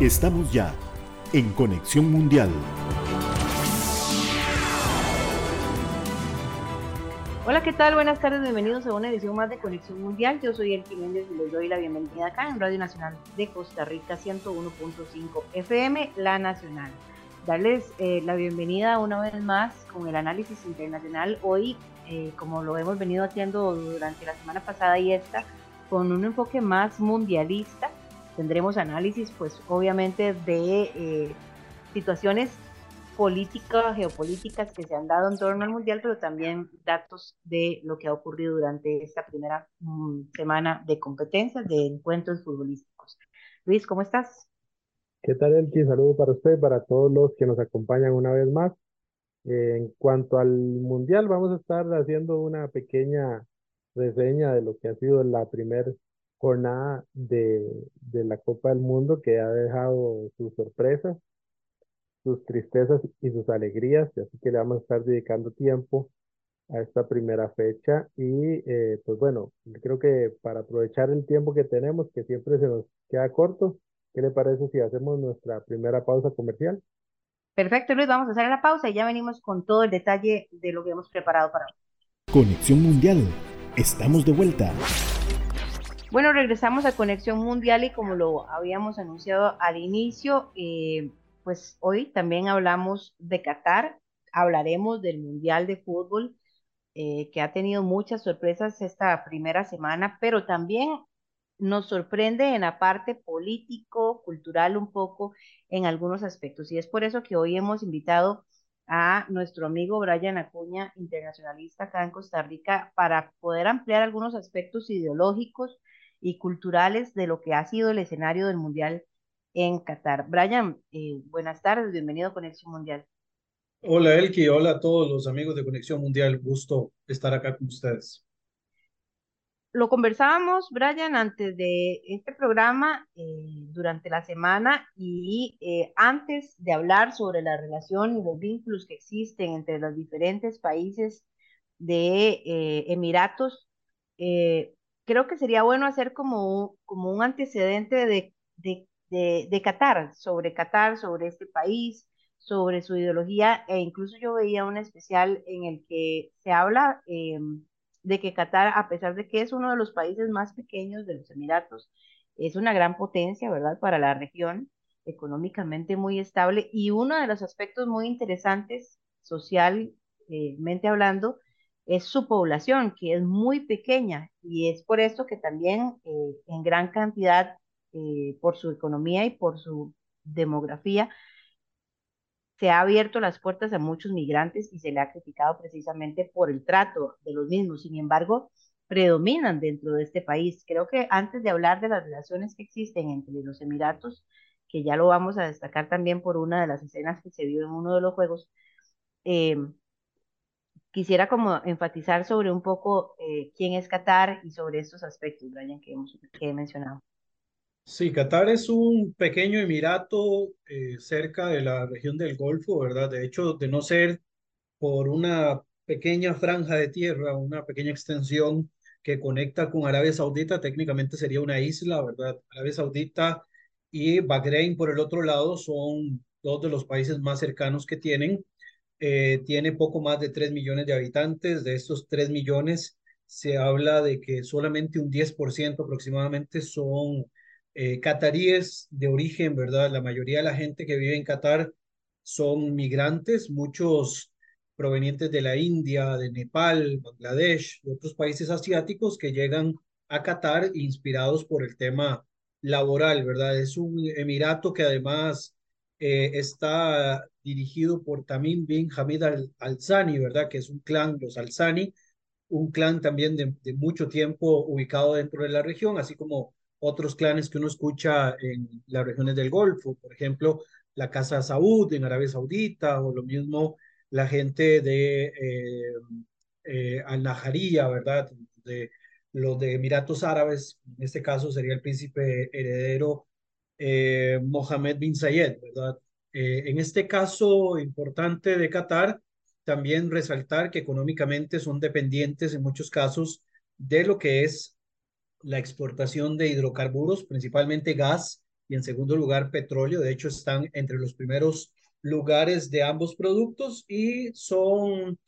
Estamos ya en Conexión Mundial. Hola, ¿qué tal? Buenas tardes, bienvenidos a una edición más de Conexión Mundial. Yo soy El Méndez y les doy la bienvenida acá en Radio Nacional de Costa Rica 101.5 FM, La Nacional. Darles eh, la bienvenida una vez más con el análisis internacional. Hoy, eh, como lo hemos venido haciendo durante la semana pasada y esta, con un enfoque más mundialista tendremos análisis, pues obviamente, de eh, situaciones políticas, geopolíticas que se han dado en torno al mundial, pero también datos de lo que ha ocurrido durante esta primera mm, semana de competencias, de encuentros futbolísticos. Luis, ¿cómo estás? ¿Qué tal, Elki? Saludo para usted para todos los que nos acompañan una vez más. Eh, en cuanto al mundial, vamos a estar haciendo una pequeña reseña de lo que ha sido la primera jornada de, de la Copa del Mundo que ha dejado sus sorpresas, sus tristezas y sus alegrías, así que le vamos a estar dedicando tiempo a esta primera fecha y eh, pues bueno, creo que para aprovechar el tiempo que tenemos, que siempre se nos queda corto, ¿qué le parece si hacemos nuestra primera pausa comercial? Perfecto, Luis, vamos a hacer la pausa y ya venimos con todo el detalle de lo que hemos preparado para hoy. Conexión Mundial, estamos de vuelta. Bueno, regresamos a Conexión Mundial y como lo habíamos anunciado al inicio, eh, pues hoy también hablamos de Qatar, hablaremos del Mundial de Fútbol, eh, que ha tenido muchas sorpresas esta primera semana, pero también nos sorprende en la parte político, cultural un poco, en algunos aspectos. Y es por eso que hoy hemos invitado a nuestro amigo Brian Acuña, internacionalista acá en Costa Rica, para poder ampliar algunos aspectos ideológicos y culturales de lo que ha sido el escenario del Mundial en Qatar. Brian, eh, buenas tardes, bienvenido a Conexión Mundial. Hola Elki, hola a todos los amigos de Conexión Mundial, gusto estar acá con ustedes. Lo conversábamos, Brian, antes de este programa, eh, durante la semana y eh, antes de hablar sobre la relación y los vínculos que existen entre los diferentes países de Emiratos, creo que sería bueno hacer como, como un antecedente de, de, de, Qatar, sobre Qatar, sobre este país, sobre su ideología, e incluso yo veía un especial en el que se habla eh, de que Qatar, a pesar de que es uno de los países más pequeños de los Emiratos, es una gran potencia, ¿verdad?, para la región, económicamente muy estable, y uno de los aspectos muy interesantes, socialmente hablando, es su población, que es muy pequeña y es por eso que también eh, en gran cantidad, eh, por su economía y por su demografía, se ha abierto las puertas a muchos migrantes y se le ha criticado precisamente por el trato de los mismos. Sin embargo, predominan dentro de este país. Creo que antes de hablar de las relaciones que existen entre los Emiratos, que ya lo vamos a destacar también por una de las escenas que se vio en uno de los juegos, eh, quisiera como enfatizar sobre un poco eh, quién es Qatar y sobre estos aspectos, Brian, que, hemos, que he mencionado. Sí, Qatar es un pequeño emirato eh, cerca de la región del Golfo, ¿verdad? De hecho, de no ser por una pequeña franja de tierra, una pequeña extensión que conecta con Arabia Saudita, técnicamente sería una isla, ¿verdad? Arabia Saudita y Bahrein por el otro lado son dos de los países más cercanos que tienen eh, tiene poco más de 3 millones de habitantes. De estos 3 millones se habla de que solamente un 10% aproximadamente son eh, de origen, ¿verdad? La mayoría de la gente que vive en Qatar son migrantes, muchos provenientes de la India, de Nepal, Bangladesh, de otros países asiáticos que llegan a Qatar inspirados por el tema laboral, ¿verdad? Es un emirato que además eh, está dirigido por Tamim bin Hamid al-Alzani, ¿verdad? Que es un clan, los Al-Sani, un clan también de, mucho tiempo ubicado dentro de la región, así como otros clanes que uno escucha en las regiones del Golfo, por ejemplo, la Casa Saud en Arabia Saudita, o lo mismo la gente de eh, eh, Al-Najaría, ¿verdad? De los de Emiratos Árabes, en este caso sería el príncipe heredero eh, Mohamed bin Zayed, ¿verdad? Eh, en este caso importante de Qatar, también resaltar que económicamente son dependientes en muchos casos de lo que es la exportación de hidrocarburos, principalmente gas y en segundo lugar petróleo. De hecho, están entre los primeros lugares de ambos productos y son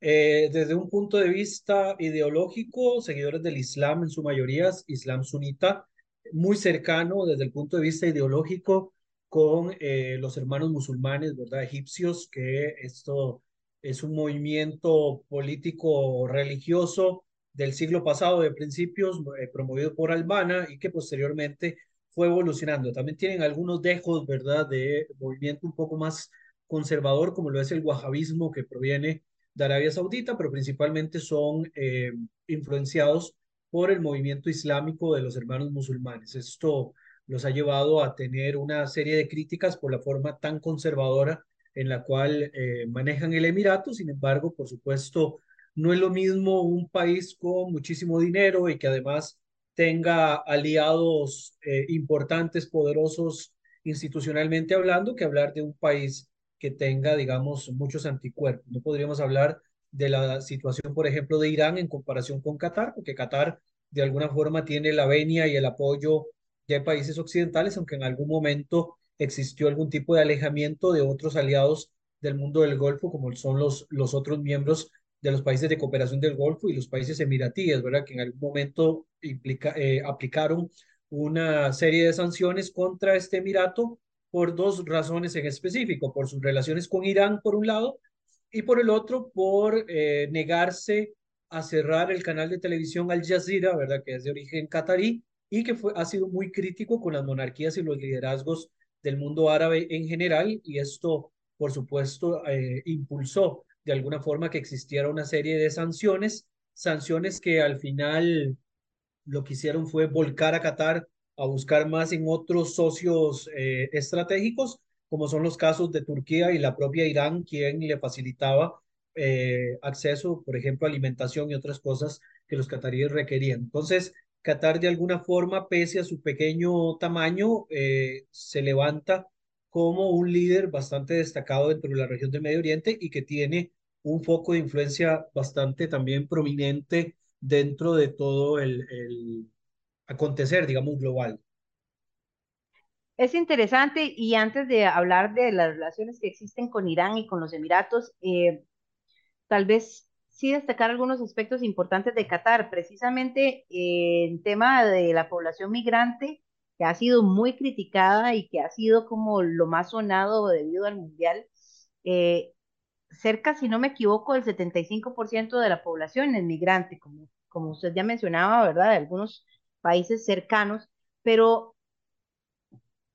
eh, desde un punto de vista ideológico, seguidores del Islam en su mayoría, Islam sunita, muy cercano desde el punto de vista ideológico con eh, los hermanos musulmanes, ¿verdad? Egipcios, que esto es un movimiento político religioso del siglo pasado, de principios, eh, promovido por Albana y que posteriormente fue evolucionando. También tienen algunos dejos, ¿verdad?, de movimiento un poco más conservador, como lo es el wahabismo, que proviene de Arabia Saudita, pero principalmente son eh, influenciados por el movimiento islámico de los hermanos musulmanes. Esto los ha llevado a tener una serie de críticas por la forma tan conservadora en la cual eh, manejan el Emirato. Sin embargo, por supuesto, no es lo mismo un país con muchísimo dinero y que además tenga aliados eh, importantes, poderosos institucionalmente hablando, que hablar de un país que tenga, digamos, muchos anticuerpos. No podríamos hablar de la situación, por ejemplo, de Irán en comparación con Qatar, porque Qatar de alguna forma tiene la venia y el apoyo de países occidentales, aunque en algún momento existió algún tipo de alejamiento de otros aliados del mundo del Golfo, como son los, los otros miembros de los países de cooperación del Golfo y los países emiratíes, ¿verdad? Que en algún momento implica, eh, aplicaron una serie de sanciones contra este emirato por dos razones en específico, por sus relaciones con Irán, por un lado, y por el otro, por eh, negarse a cerrar el canal de televisión Al Jazeera, ¿verdad? Que es de origen catarí y que fue, ha sido muy crítico con las monarquías y los liderazgos del mundo árabe en general, y esto, por supuesto, eh, impulsó de alguna forma que existiera una serie de sanciones, sanciones que al final lo que hicieron fue volcar a Qatar a buscar más en otros socios eh, estratégicos, como son los casos de Turquía y la propia Irán, quien le facilitaba eh, acceso, por ejemplo, alimentación y otras cosas que los cataríes requerían. Entonces, Qatar de alguna forma, pese a su pequeño tamaño, eh, se levanta como un líder bastante destacado dentro de la región del Medio Oriente y que tiene un foco de influencia bastante también prominente dentro de todo el, el acontecer, digamos, global. Es interesante y antes de hablar de las relaciones que existen con Irán y con los Emiratos, eh, tal vez sí destacar algunos aspectos importantes de Qatar, precisamente eh, en tema de la población migrante, que ha sido muy criticada y que ha sido como lo más sonado debido al Mundial. Eh, cerca, si no me equivoco, el 75% de la población es migrante, como, como usted ya mencionaba, ¿verdad? De algunos países cercanos, pero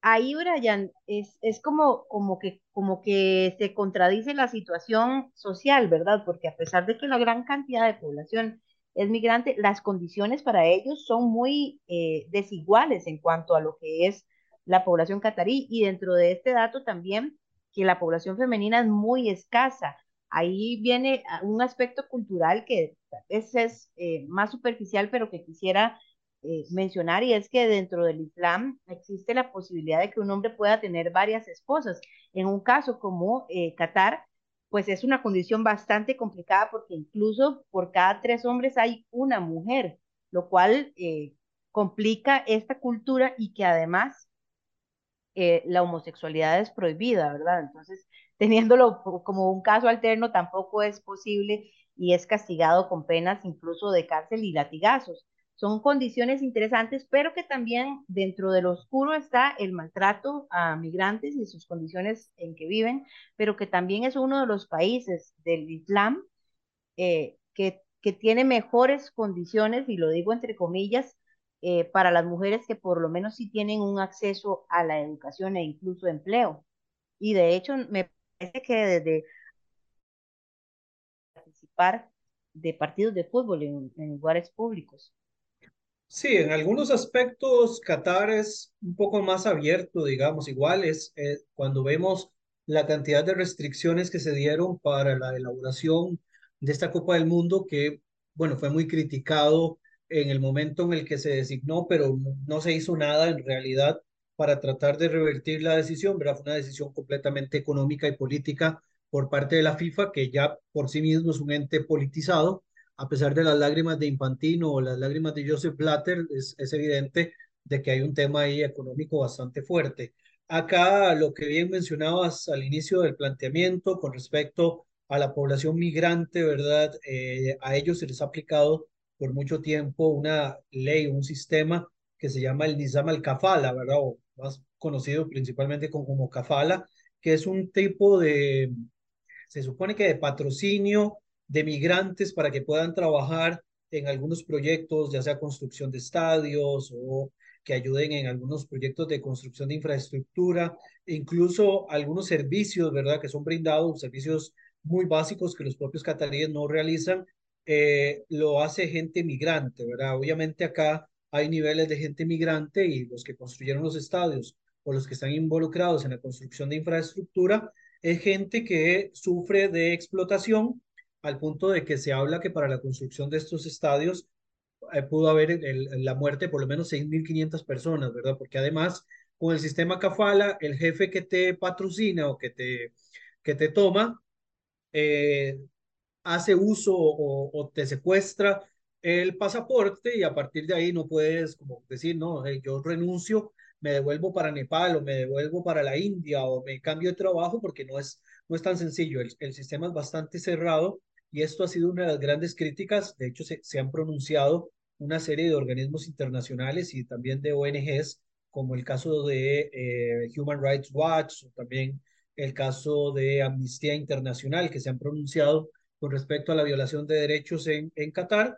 ahí, Brian, es, es como, como, que, como que se contradice la situación social, ¿verdad? Porque a pesar de que la gran cantidad de población es migrante, las condiciones para ellos son muy eh, desiguales en cuanto a lo que es la población catarí. Y dentro de este dato también que la población femenina es muy escasa. Ahí viene un aspecto cultural que es, es eh, más superficial, pero que quisiera eh, mencionar, y es que dentro del Islam existe la posibilidad de que un hombre pueda tener varias esposas. En un caso como eh, Qatar, pues es una condición bastante complicada porque incluso por cada tres hombres hay una mujer, lo cual complica esta cultura y que además la homosexualidad es prohibida, ¿verdad? Entonces, teniéndolo como un caso alterno tampoco es posible y es castigado con penas incluso de cárcel y latigazos. Son condiciones interesantes, pero que también dentro de lo oscuro está el maltrato a migrantes y sus condiciones en que viven, pero que también es uno de los países del Islam eh, que, que tiene mejores condiciones, y lo digo entre comillas, eh, para las mujeres que por lo menos sí tienen un acceso a la educación e incluso empleo. Y de hecho, me parece que desde participar de partidos de fútbol en, lugares públicos. Sí, en algunos aspectos Qatar es un poco más abierto, digamos, igual es eh, cuando vemos la cantidad de restricciones que se dieron para la elaboración de esta Copa del Mundo, que, bueno, fue muy criticado en el momento en el que se designó, pero no se hizo nada en realidad para tratar de revertir la decisión, ¿verdad? Fue una decisión completamente económica y política por parte de la FIFA, que ya por sí mismo es un ente politizado, a pesar de las lágrimas de Infantino o las lágrimas de Joseph Blatter, es, evidente de que hay un tema ahí económico bastante fuerte. Acá lo que bien mencionabas al inicio del planteamiento con respecto a la población migrante, ¿verdad? Eh, a ellos se les ha aplicado por mucho tiempo una ley, un sistema que se llama el Nizam al-Kafala, ¿verdad? O más conocido principalmente como Kafala, que es un tipo de, se supone que de patrocinio de migrantes para que puedan trabajar en algunos proyectos, ya sea construcción de estadios o que ayuden en algunos proyectos de construcción de infraestructura, incluso algunos servicios, ¿verdad?, que son brindados, servicios muy básicos que los propios cataríes no realizan, eh, lo hace gente migrante, ¿verdad? Obviamente acá hay niveles de gente migrante y los que construyeron los estadios o los que están involucrados en la construcción de infraestructura es gente que sufre de explotación al punto de que se habla que para la construcción de estos estadios eh, pudo haber la muerte por lo menos 6.500 personas, ¿verdad? Porque además, con el sistema Cafala, el jefe que te patrocina o que te, que te toma, eh, hace uso o, te secuestra el pasaporte y a partir de ahí no puedes como decir, no, yo renuncio, me devuelvo para Nepal o me devuelvo para la India o me cambio de trabajo porque no es, no es tan sencillo. El, el sistema es bastante cerrado y esto ha sido una de las grandes críticas. De hecho, se, han pronunciado una serie de organismos internacionales y también de ONGs, como el caso de eh, Human Rights Watch también el caso de Amnistía Internacional, que se han pronunciado con respecto a la violación de derechos en, en Qatar.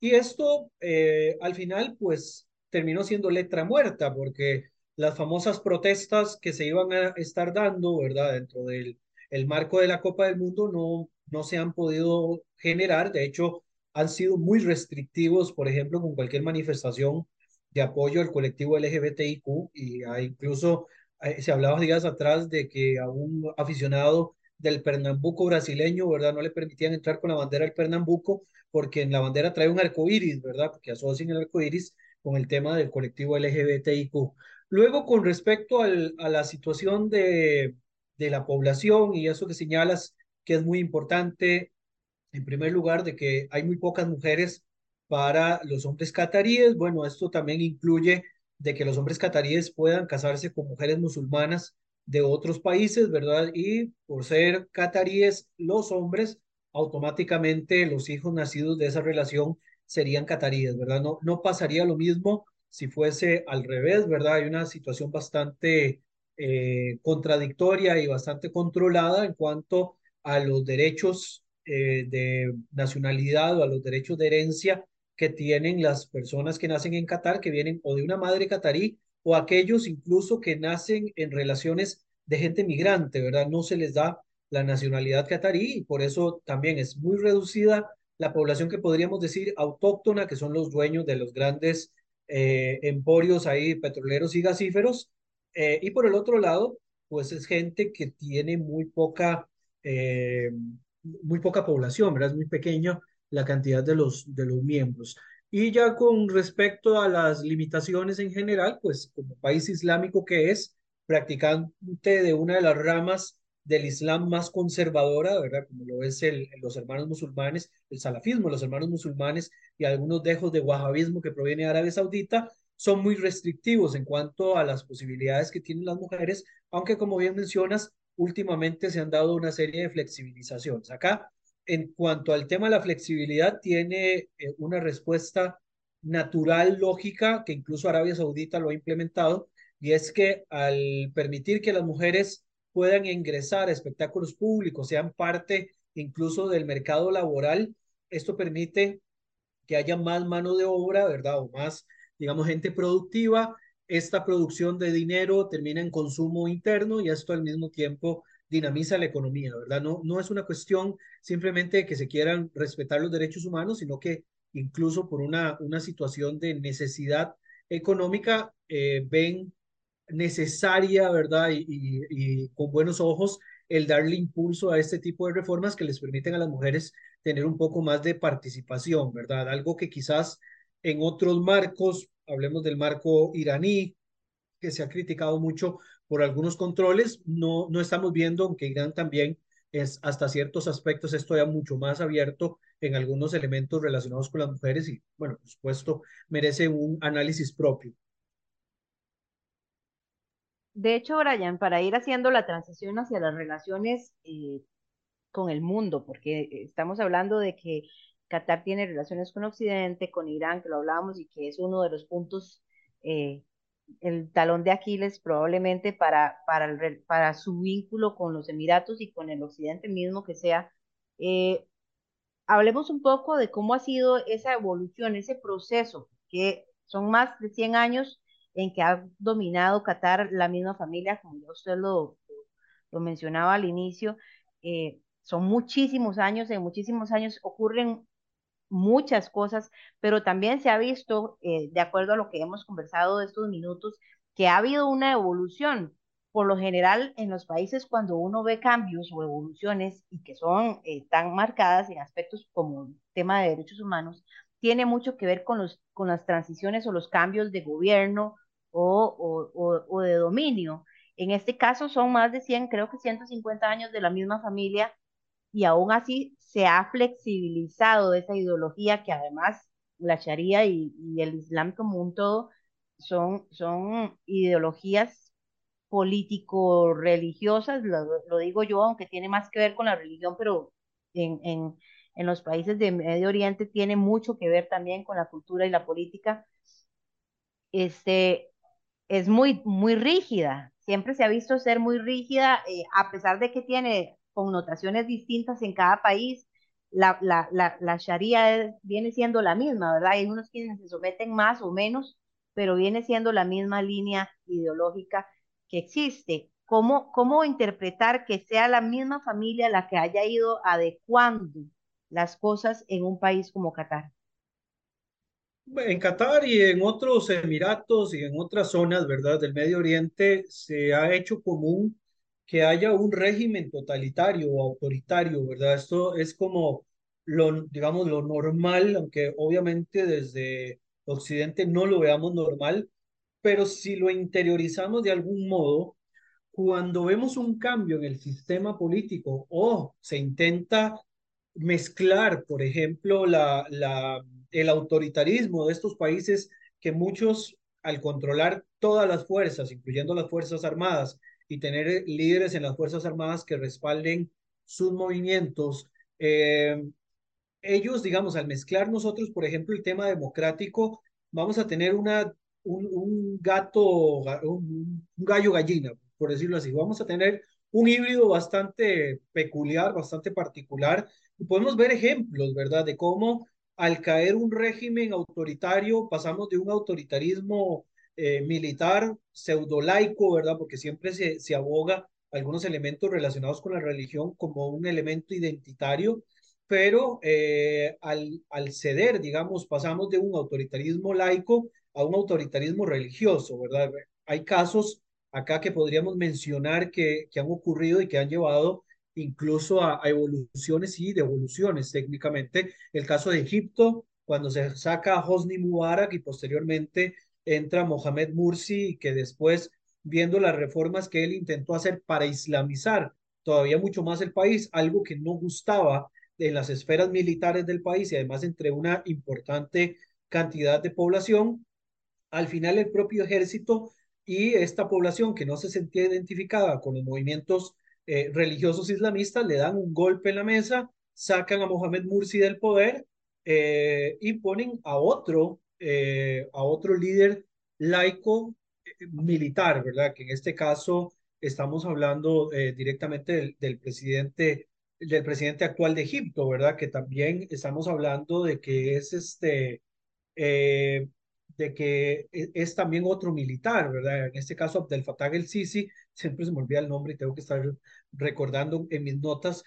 Y esto, eh, al final, pues terminó siendo letra muerta, porque las famosas protestas que se iban a estar dando, ¿verdad?, dentro del el marco de la Copa del Mundo no, no se han podido generar. De hecho, han sido muy restrictivos, por ejemplo, con cualquier manifestación de apoyo al colectivo LGBTIQ y incluso eh, se hablaba días atrás de que a un aficionado del Pernambuco brasileño, ¿verdad? No le permitían entrar con la bandera del Pernambuco porque en la bandera trae un arco iris, ¿verdad? Porque asocian el arco iris con el tema del colectivo LGBTIQ. Luego, con respecto al, a la situación de, de la población y eso que señalas que es muy importante, en primer lugar, de que hay muy pocas mujeres para los hombres cataríes. Bueno, esto también incluye de que los hombres cataríes puedan casarse con mujeres musulmanas de otros países, ¿verdad? Y por ser cataríes los hombres, automáticamente los hijos nacidos de esa relación serían cataríes, ¿verdad? No, no pasaría lo mismo si fuese al revés, ¿verdad? Hay una situación bastante eh, contradictoria y bastante controlada en cuanto a los derechos eh, de nacionalidad o a los derechos de herencia que tienen las personas que nacen en Qatar, que vienen o de una madre catarí o aquellos incluso que nacen en relaciones de gente migrante, ¿verdad? No se les da la nacionalidad catarí y por eso también es muy reducida la población que podríamos decir autóctona, que son los dueños de los grandes eh, emporios ahí petroleros y gasíferos. Eh, y por el otro lado, pues es gente que tiene muy poca eh, muy poca población, ¿verdad? Es muy pequeña la cantidad de los, de los miembros. Y ya con respecto a las limitaciones en general, pues como país islámico que es, practicante de una de las ramas del Islam más conservadora, ¿verdad? Como lo es el, los hermanos musulmanes, el salafismo, los hermanos musulmanes y algunos dejos de wahabismo que proviene de Arabia Saudita, son muy restrictivos en cuanto a las posibilidades que tienen las mujeres, aunque como bien mencionas, últimamente se han dado una serie de flexibilizaciones. Acá, en cuanto al tema de la flexibilidad, tiene eh, una respuesta natural, lógica, que incluso Arabia Saudita lo ha implementado, y es que al permitir que las mujeres puedan ingresar a espectáculos públicos, sean parte incluso del mercado laboral, esto permite que haya más mano de obra, ¿verdad? O más, digamos, gente productiva esta producción de dinero termina en consumo interno y esto al mismo tiempo dinamiza la economía, ¿verdad? No, no es una cuestión simplemente de que se quieran respetar los derechos humanos, sino que incluso por una, una situación de necesidad económica eh, ven necesaria, ¿verdad? Y, y, con buenos ojos el darle impulso a este tipo de reformas que les permiten a las mujeres tener un poco más de participación, ¿verdad? Algo que quizás en otros marcos hablemos del marco iraní, que se ha criticado mucho por algunos controles, no, no estamos viendo que Irán también es hasta ciertos aspectos esto ya mucho más abierto en algunos elementos relacionados con las mujeres y, bueno, por supuesto, merece un análisis propio. de hecho, Brian, para ir haciendo la transición hacia las relaciones eh, con el mundo, porque estamos hablando de que Qatar tiene relaciones con Occidente, con Irán, que lo hablábamos, y que es uno de los puntos, eh, el talón de Aquiles probablemente para, para, su vínculo con los Emiratos y con el Occidente mismo que sea. Eh, hablemos un poco de cómo ha sido esa evolución, ese proceso, que son más de 100 años en que ha dominado Qatar la misma familia, como ya usted lo, lo mencionaba al inicio. Eh, son muchísimos años, en muchísimos años ocurren muchas cosas, pero también se ha visto, eh, de acuerdo a lo que hemos conversado estos minutos, que ha habido una evolución. Por lo general, en los países cuando uno ve cambios o evoluciones y que son eh, tan marcadas en aspectos como el tema de derechos humanos, tiene mucho que ver con, los, con las transiciones o los cambios de gobierno o, o, o de dominio. En este caso son más de 100, creo que 150 años de la misma familia y aún así se ha flexibilizado esa ideología que además la Sharia y, el Islam como un todo son, son ideologías político-religiosas, lo, digo yo, aunque tiene más que ver con la religión, pero en, en, en los países de Medio Oriente tiene mucho que ver también con la cultura y la política. Este, es muy, muy rígida, siempre se ha visto ser muy rígida, eh, a pesar de que tiene connotaciones distintas en cada país. La, la, la, Sharia viene siendo la misma, ¿verdad? Hay unos quienes se someten más o menos, pero viene siendo la misma línea ideológica que existe. ¿Cómo, cómo interpretar que sea la misma familia la que haya ido adecuando las cosas en un país como Qatar? En Qatar y en otros Emiratos y en otras zonas, ¿verdad?, del Medio Oriente se ha hecho común que haya un régimen totalitario o autoritario, ¿verdad? Esto es como lo, digamos, lo normal, aunque obviamente desde Occidente no lo veamos normal, pero si lo interiorizamos de algún modo, cuando vemos un cambio en el sistema político o se intenta mezclar, por ejemplo, la, la, el autoritarismo de estos países que muchos, al controlar todas las fuerzas, incluyendo las Fuerzas Armadas, y tener eh, líderes en las Fuerzas Armadas que respalden sus movimientos. Eh, ellos, digamos, al mezclar nosotros, por ejemplo, el tema democrático, vamos a tener una, un, gato, un, un gallo gallina, por decirlo así. Vamos a tener un híbrido bastante peculiar, bastante particular. Y podemos ver ejemplos, ¿verdad?, de cómo al caer un régimen autoritario pasamos de un autoritarismo eh, militar, pseudo-laico, ¿verdad? Porque siempre se, se aboga algunos elementos relacionados con la religión como un elemento identitario, pero eh, al, al ceder, digamos, pasamos de un autoritarismo laico a un autoritarismo religioso, ¿verdad? Hay casos acá que podríamos mencionar que, que han ocurrido y que han llevado incluso a, a, evoluciones y devoluciones técnicamente. El caso de Egipto, cuando se saca a Hosni Mubarak y posteriormente entra Mohamed Mursi, que después, viendo las reformas que él intentó hacer para islamizar todavía mucho más el país, algo que no gustaba en las esferas militares del país y además entre una importante cantidad de población, al final el propio ejército y esta población que no se sentía identificada con los movimientos eh, religiosos islamistas le dan un golpe en la mesa, sacan a Mohamed Mursi del poder eh, y ponen a otro eh, a otro líder laico eh, militar, ¿verdad? Que en este caso estamos hablando eh, directamente del, presidente del presidente actual de Egipto, ¿verdad? Que también estamos hablando de que es este eh, de que es, es, también otro militar, ¿verdad? En este caso Abdel Fattah el Sisi, siempre se me olvida el nombre y tengo que estar recordando en mis notas.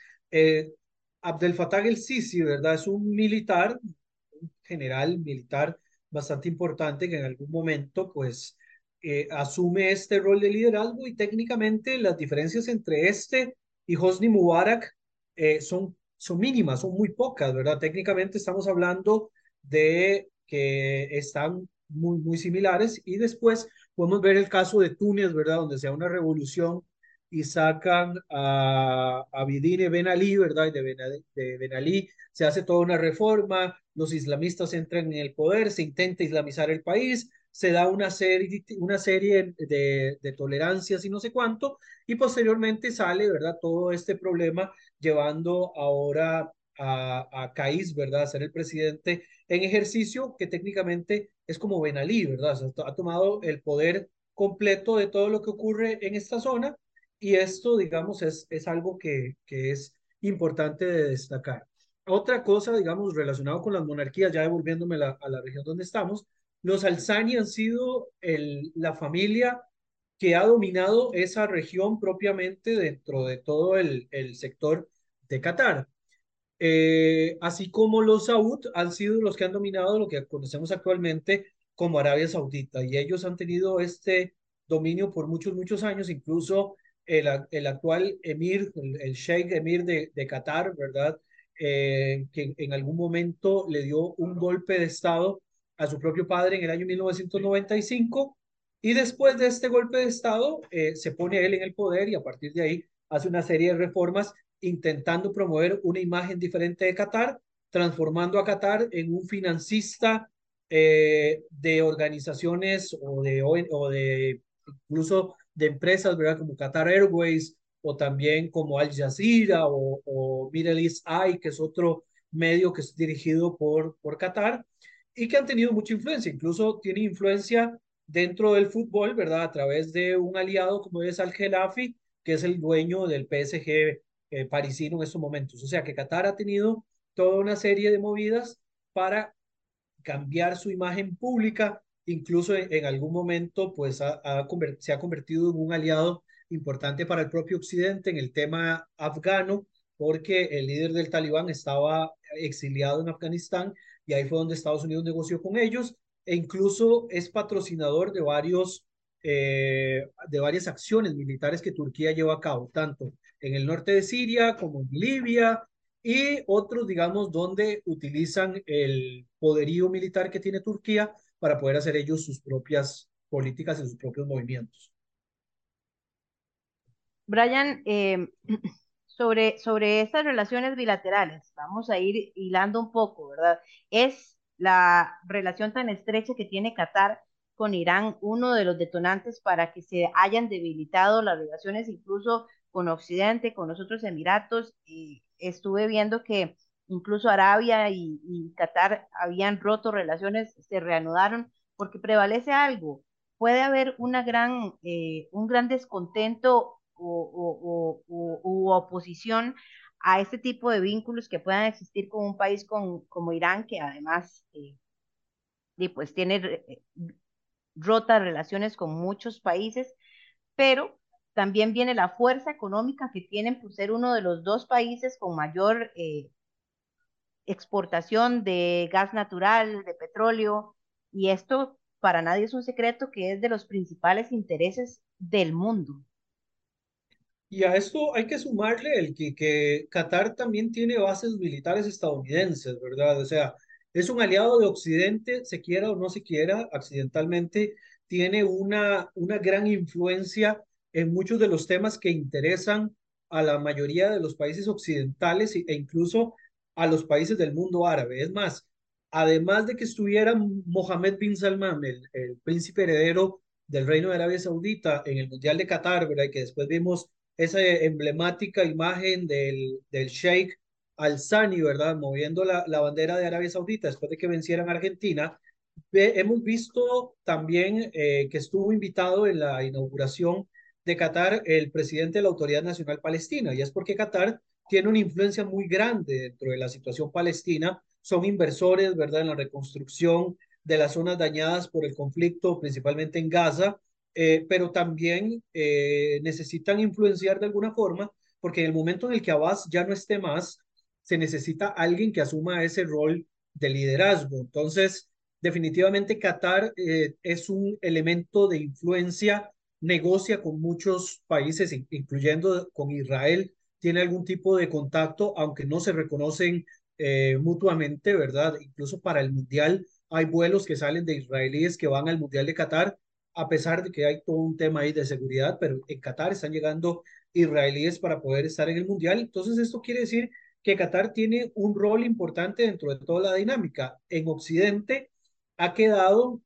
Abdel Fattah el Sisi, ¿verdad? Es un militar, un general militar bastante importante que en algún momento pues eh, asume este rol de liderazgo y técnicamente las diferencias entre este y Hosni Mubarak eh, son, son mínimas, son muy pocas, ¿verdad? Técnicamente estamos hablando de que están muy, muy similares y después podemos ver el caso de Túnez, ¿verdad? Donde sea una revolución y sacan a, a Bidine Ben Ali, ¿verdad? De ben, de ben Ali se hace toda una reforma, los islamistas entran en el poder, se intenta islamizar el país, se da una serie, una serie de, de tolerancias y no sé cuánto, y posteriormente sale, ¿verdad? Todo este problema llevando ahora a, a Caiz, ¿verdad? A ser el presidente en ejercicio, que técnicamente es como Ben Ali, ¿verdad? ha tomado el poder completo de todo lo que ocurre en esta zona y esto, digamos, es, es algo que, que es importante de destacar. Otra cosa, digamos, relacionado con las monarquías, ya devolviéndome a la región donde estamos, los Alzani han sido la familia que ha dominado esa región propiamente dentro de todo el, sector de Qatar. Eh, así como los Saud han sido los que han dominado lo que conocemos actualmente como Arabia Saudita y ellos han tenido este dominio por muchos, muchos años, incluso el, el actual emir, el, sheikh emir de, de Qatar, ¿verdad? Eh, que en algún momento le dio un golpe de Estado a su propio padre en el año 1995 y después de este golpe de Estado eh, se pone él en el poder y a partir de ahí hace una serie de reformas intentando promover una imagen diferente de Qatar, transformando a Qatar en un financista eh, de organizaciones o de, o de incluso de empresas, ¿verdad? Como Qatar Airways o también como Al Jazeera o, o Middle East que es otro medio que es dirigido por, por Qatar y que han tenido mucha influencia, incluso tiene influencia dentro del fútbol, ¿verdad? A través de un aliado como es Al Khelafi, que es el dueño del PSG eh, parisino en estos momentos. O sea que Qatar ha tenido toda una serie de movidas para cambiar su imagen pública, incluso en, algún momento pues ha, se ha convertido en un aliado importante para el propio Occidente en el tema afgano, porque el líder del talibán estaba exiliado en Afganistán y ahí fue donde Estados Unidos negoció con ellos e incluso es patrocinador de varios eh, de varias acciones militares que Turquía lleva a cabo, tanto en el norte de Siria como en Libia y otros, digamos, donde utilizan el poderío militar que tiene Turquía para poder hacer ellos sus propias políticas y sus propios movimientos. Brian, eh, sobre, sobre estas relaciones bilaterales, vamos a ir hilando un poco, ¿verdad? Es la relación tan estrecha que tiene Qatar con Irán uno de los detonantes para que se hayan debilitado las relaciones incluso con Occidente, con los otros Emiratos. Y estuve viendo que incluso Arabia y, Qatar habían roto relaciones, se reanudaron porque prevalece algo. Puede haber una gran, eh, un gran descontento o, u oposición a este tipo de vínculos que puedan existir con un país con, como Irán, que además eh, pues tiene eh, rotas relaciones con muchos países, pero también viene la fuerza económica que tienen por ser uno de los dos países con mayor eh, exportación de gas natural, de petróleo, y esto para nadie es un secreto que es de los principales intereses del mundo. Y a esto hay que sumarle el que, que Qatar también tiene bases militares estadounidenses, ¿verdad? O sea, es un aliado de Occidente, se quiera o no se quiera, accidentalmente, tiene una, una gran influencia en muchos de los temas que interesan a la mayoría de los países occidentales e incluso a los países del mundo árabe. Es más, además de que estuviera Mohammed bin Salman, el, el príncipe heredero del Reino de Arabia Saudita en el Mundial de Qatar, ¿verdad? Y que después vimos esa emblemática imagen del, del Sheikh Al-Sani, ¿verdad? Moviendo la, la, bandera de Arabia Saudita después de que vencieran Argentina. hemos visto también eh, que estuvo invitado en la inauguración de Qatar el presidente de la Autoridad Nacional Palestina, y es porque Qatar tiene una influencia muy grande dentro de la situación palestina, son inversores, ¿verdad?, en la reconstrucción de las zonas dañadas por el conflicto, principalmente en Gaza, eh, pero también eh, necesitan influenciar de alguna forma, porque en el momento en el que Abbas ya no esté más, se necesita alguien que asuma ese rol de liderazgo. Entonces, definitivamente Qatar eh, es un elemento de influencia, negocia con muchos países, incluyendo con Israel, tiene algún tipo de contacto, aunque no se reconocen mutuamente, ¿verdad? Incluso para el Mundial hay vuelos que salen de israelíes que van al Mundial de Qatar a pesar de que hay todo un tema ahí de seguridad, pero en Qatar están llegando israelíes para poder estar en el Mundial. Entonces, esto quiere decir que Qatar tiene un rol importante dentro de toda la dinámica. En Occidente ha quedado,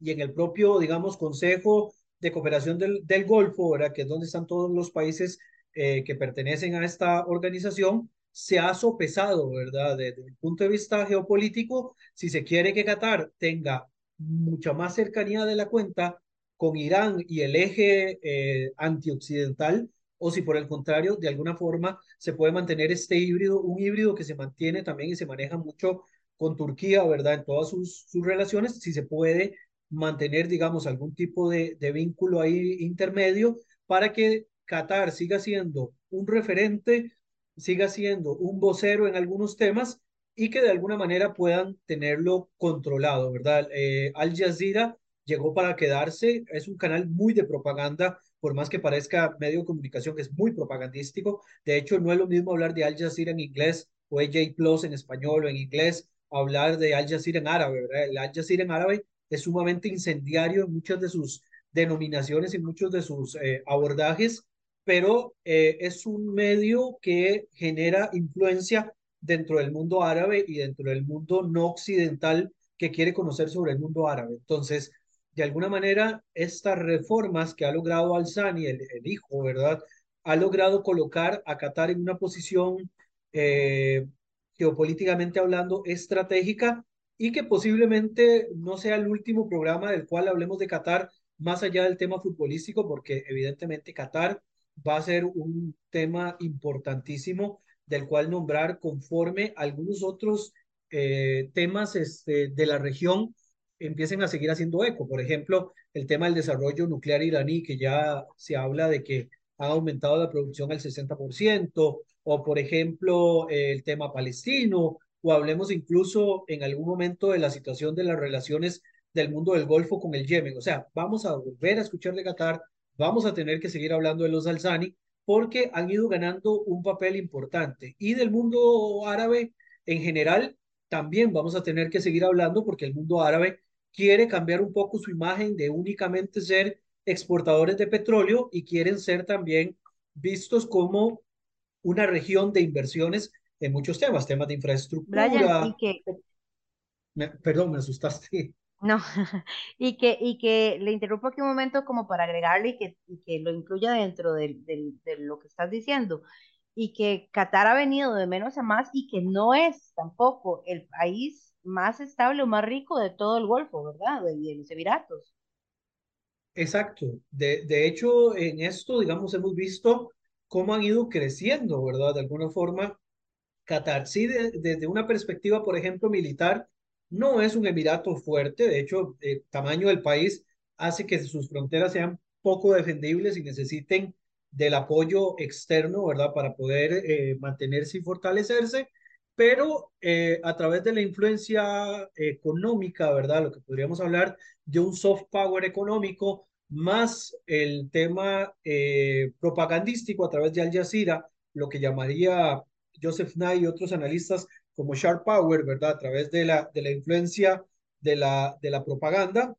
y en el propio, digamos, Consejo de Cooperación del, Golfo, ¿verdad? que es donde están todos los países eh, que pertenecen a esta organización, se ha sopesado, ¿verdad? Desde el punto de vista geopolítico, si se quiere que Qatar tenga mucha más cercanía de la cuenta con Irán y el eje eh, antioccidental, o si por el contrario, de alguna forma se puede mantener este híbrido, un híbrido que se mantiene también y se maneja mucho con Turquía, ¿verdad? En todas sus, sus relaciones, si se puede mantener, digamos, algún tipo de, de vínculo ahí intermedio para que Qatar siga siendo un referente, siga siendo un vocero en algunos temas y que de alguna manera puedan tenerlo controlado, ¿verdad? Eh, Al Jazeera llegó para quedarse, es un canal muy de propaganda, por más que parezca medio de comunicación que es muy propagandístico. De hecho, no es lo mismo hablar de Al Jazeera en inglés o AJ Plus en español o en inglés, hablar de Al Jazeera en árabe, ¿verdad? El Al Jazeera en árabe es sumamente incendiario en muchas de sus denominaciones y muchos de sus eh, abordajes, pero eh, es un medio que genera influencia dentro del mundo árabe y dentro del mundo no occidental que quiere conocer sobre el mundo árabe. Entonces, de alguna manera, estas reformas que ha logrado Al-Sani, el, el, hijo, ¿verdad? Ha logrado colocar a Qatar en una posición eh, geopolíticamente hablando estratégica y que posiblemente no sea el último programa del cual hablemos de Qatar más allá del tema futbolístico, porque evidentemente Qatar va a ser un tema importantísimo del cual nombrar conforme algunos otros eh, temas este, de la región empiecen a seguir haciendo eco. Por ejemplo, el tema del desarrollo nuclear iraní, que ya se habla de que ha aumentado la producción al 60%, o por ejemplo, el tema palestino, o hablemos incluso en algún momento de la situación de las relaciones del mundo del Golfo con el Yemen. O sea, vamos a volver a escuchar de Qatar, vamos a tener que seguir hablando de los Alzani, porque han ido ganando un papel importante. Y del mundo árabe en general, también vamos a tener que seguir hablando porque el mundo árabe quiere cambiar un poco su imagen de únicamente ser exportadores de petróleo y quieren ser también vistos como una región de inversiones en muchos temas, temas de infraestructura. Brian, y que... Me, perdón, me asustaste. No, y que, y que le interrumpo aquí un momento como para agregarle y que, y que lo incluya dentro de, de, lo que estás diciendo, y que Qatar ha venido de menos a más y que no es tampoco el país más estable o más rico de todo el Golfo, ¿verdad? De, de los Emiratos. Exacto. De, de hecho, en esto, digamos, hemos visto cómo han ido creciendo, ¿verdad? De alguna forma, Qatar, sí, desde de, de una perspectiva, por ejemplo, militar, no es un emirato fuerte, de hecho, el tamaño del país hace que sus fronteras sean poco defendibles y necesiten del apoyo externo, ¿verdad? Para poder eh, mantenerse y fortalecerse, pero eh, a través de la influencia económica, ¿verdad? Lo que podríamos hablar de un soft power económico, más el tema eh, propagandístico a través de Al Jazeera, lo que llamaría Joseph Nye y otros analistas como Sharp Power, ¿verdad? A través de la, de la influencia de la, de la propaganda,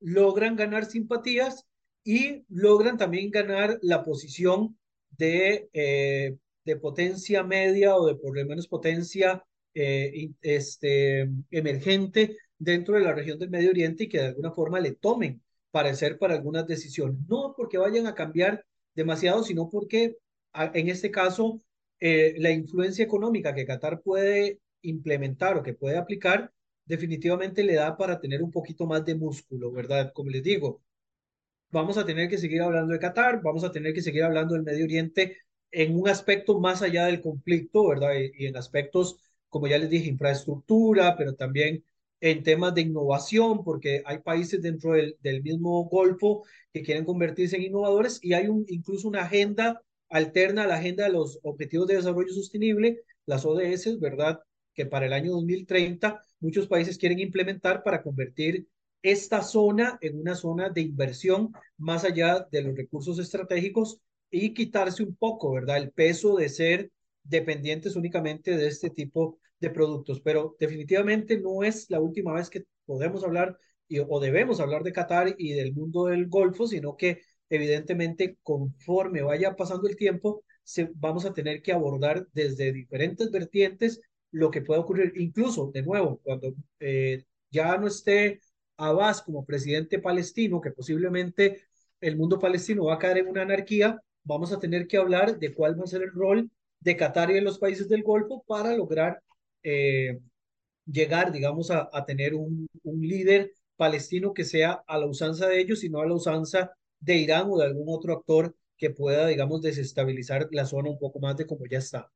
logran ganar simpatías y logran también ganar la posición de, eh, de potencia media o de por lo menos potencia eh, este, emergente dentro de la región del Medio Oriente y que de alguna forma le tomen parecer para algunas decisiones. No porque vayan a cambiar demasiado, sino porque en este caso eh, la influencia económica que Qatar puede implementar o que puede aplicar, definitivamente le da para tener un poquito más de músculo, ¿verdad? Como les digo, vamos a tener que seguir hablando de Qatar, vamos a tener que seguir hablando del Medio Oriente en un aspecto más allá del conflicto, ¿verdad? Y, en aspectos, como ya les dije, infraestructura, pero también en temas de innovación, porque hay países dentro del, del mismo Golfo que quieren convertirse en innovadores y hay incluso una agenda alterna la agenda de los Objetivos de Desarrollo Sostenible, las ODS, ¿verdad? Que para el año 2030 muchos países quieren implementar para convertir esta zona en una zona de inversión más allá de los recursos estratégicos y quitarse un poco, ¿verdad? El peso de ser dependientes únicamente de este tipo de productos. Pero definitivamente no es la última vez que podemos hablar y, o debemos hablar de Qatar y del mundo del Golfo, sino que evidentemente conforme vaya pasando el tiempo, se, vamos a tener que abordar desde diferentes vertientes lo que pueda ocurrir, incluso, de nuevo, cuando eh, ya no esté Abbas como presidente palestino, que posiblemente el mundo palestino va a caer en una anarquía, vamos a tener que hablar de cuál va a ser el rol de Qatar y de los países del Golfo para lograr eh, llegar, digamos, a, a tener un, un, líder palestino que sea a la usanza de ellos y no a la usanza de Irán o de algún otro actor que pueda, digamos, desestabilizar la zona un poco más de como ya está.